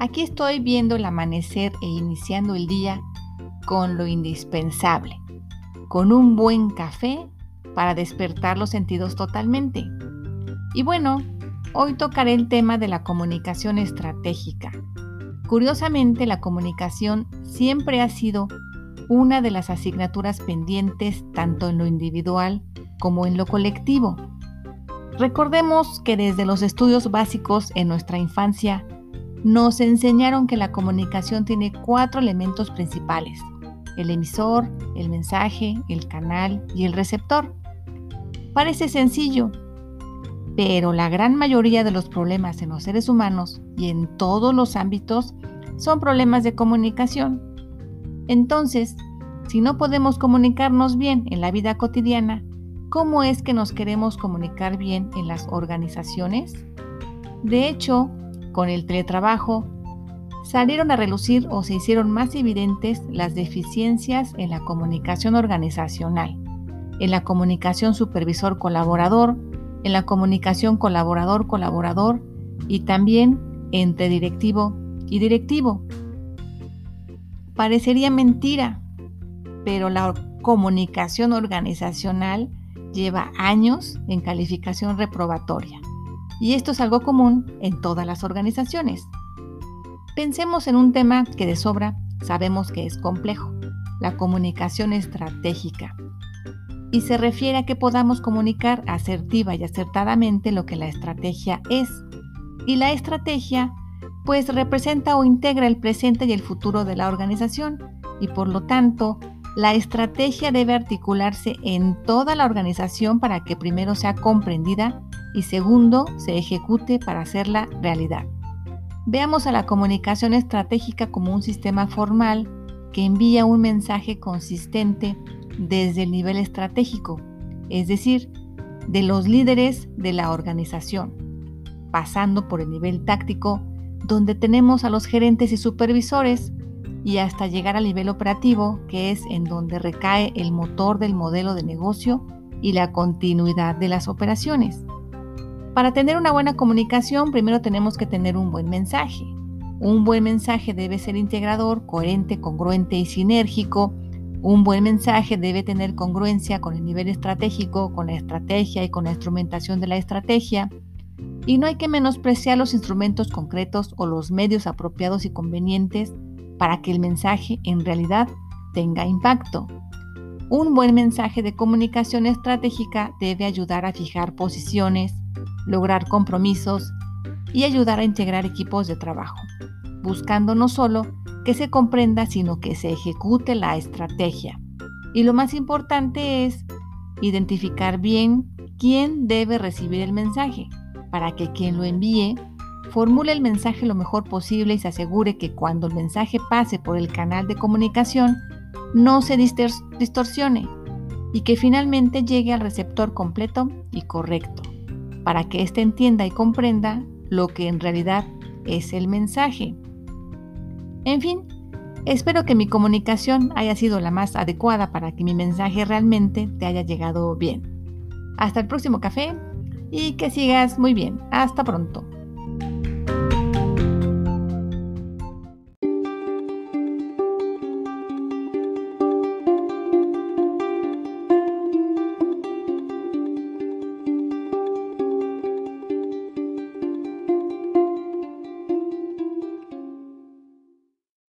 Aquí estoy viendo el amanecer e iniciando el día con lo indispensable, con un buen café para despertar los sentidos totalmente. Y bueno, hoy tocaré el tema de la comunicación estratégica. Curiosamente, la comunicación siempre ha sido una de las asignaturas pendientes tanto en lo individual como en lo colectivo. Recordemos que desde los estudios básicos en nuestra infancia nos enseñaron que la comunicación tiene cuatro elementos principales, el emisor, el mensaje, el canal y el receptor. Parece sencillo, pero la gran mayoría de los problemas en los seres humanos y en todos los ámbitos son problemas de comunicación. Entonces, si no podemos comunicarnos bien en la vida cotidiana, ¿cómo es que nos queremos comunicar bien en las organizaciones? De hecho, con el teletrabajo, salieron a relucir o se hicieron más evidentes las deficiencias en la comunicación organizacional, en la comunicación supervisor-colaborador, en la comunicación colaborador-colaborador y también entre directivo y directivo. Parecería mentira, pero la comunicación organizacional lleva años en calificación reprobatoria. Y esto es algo común en todas las organizaciones. Pensemos en un tema que de sobra sabemos que es complejo, la comunicación estratégica. Y se refiere a que podamos comunicar asertiva y acertadamente lo que la estrategia es. Y la estrategia pues representa o integra el presente y el futuro de la organización y por lo tanto la estrategia debe articularse en toda la organización para que primero sea comprendida y segundo, se ejecute para hacerla realidad. Veamos a la comunicación estratégica como un sistema formal que envía un mensaje consistente desde el nivel estratégico, es decir, de los líderes de la organización, pasando por el nivel táctico, donde tenemos a los gerentes y supervisores, y hasta llegar al nivel operativo, que es en donde recae el motor del modelo de negocio y la continuidad de las operaciones. Para tener una buena comunicación, primero tenemos que tener un buen mensaje. Un buen mensaje debe ser integrador, coherente, congruente y sinérgico. Un buen mensaje debe tener congruencia con el nivel estratégico, con la estrategia y con la instrumentación de la estrategia. Y no hay que menospreciar los instrumentos concretos o los medios apropiados y convenientes para que el mensaje en realidad tenga impacto. Un buen mensaje de comunicación estratégica debe ayudar a fijar posiciones, lograr compromisos y ayudar a integrar equipos de trabajo, buscando no solo que se comprenda, sino que se ejecute la estrategia. Y lo más importante es identificar bien quién debe recibir el mensaje, para que quien lo envíe formule el mensaje lo mejor posible y se asegure que cuando el mensaje pase por el canal de comunicación no se distorsione y que finalmente llegue al receptor completo y correcto para que éste entienda y comprenda lo que en realidad es el mensaje. En fin, espero que mi comunicación haya sido la más adecuada para que mi mensaje realmente te haya llegado bien. Hasta el próximo café y que sigas muy bien. Hasta pronto.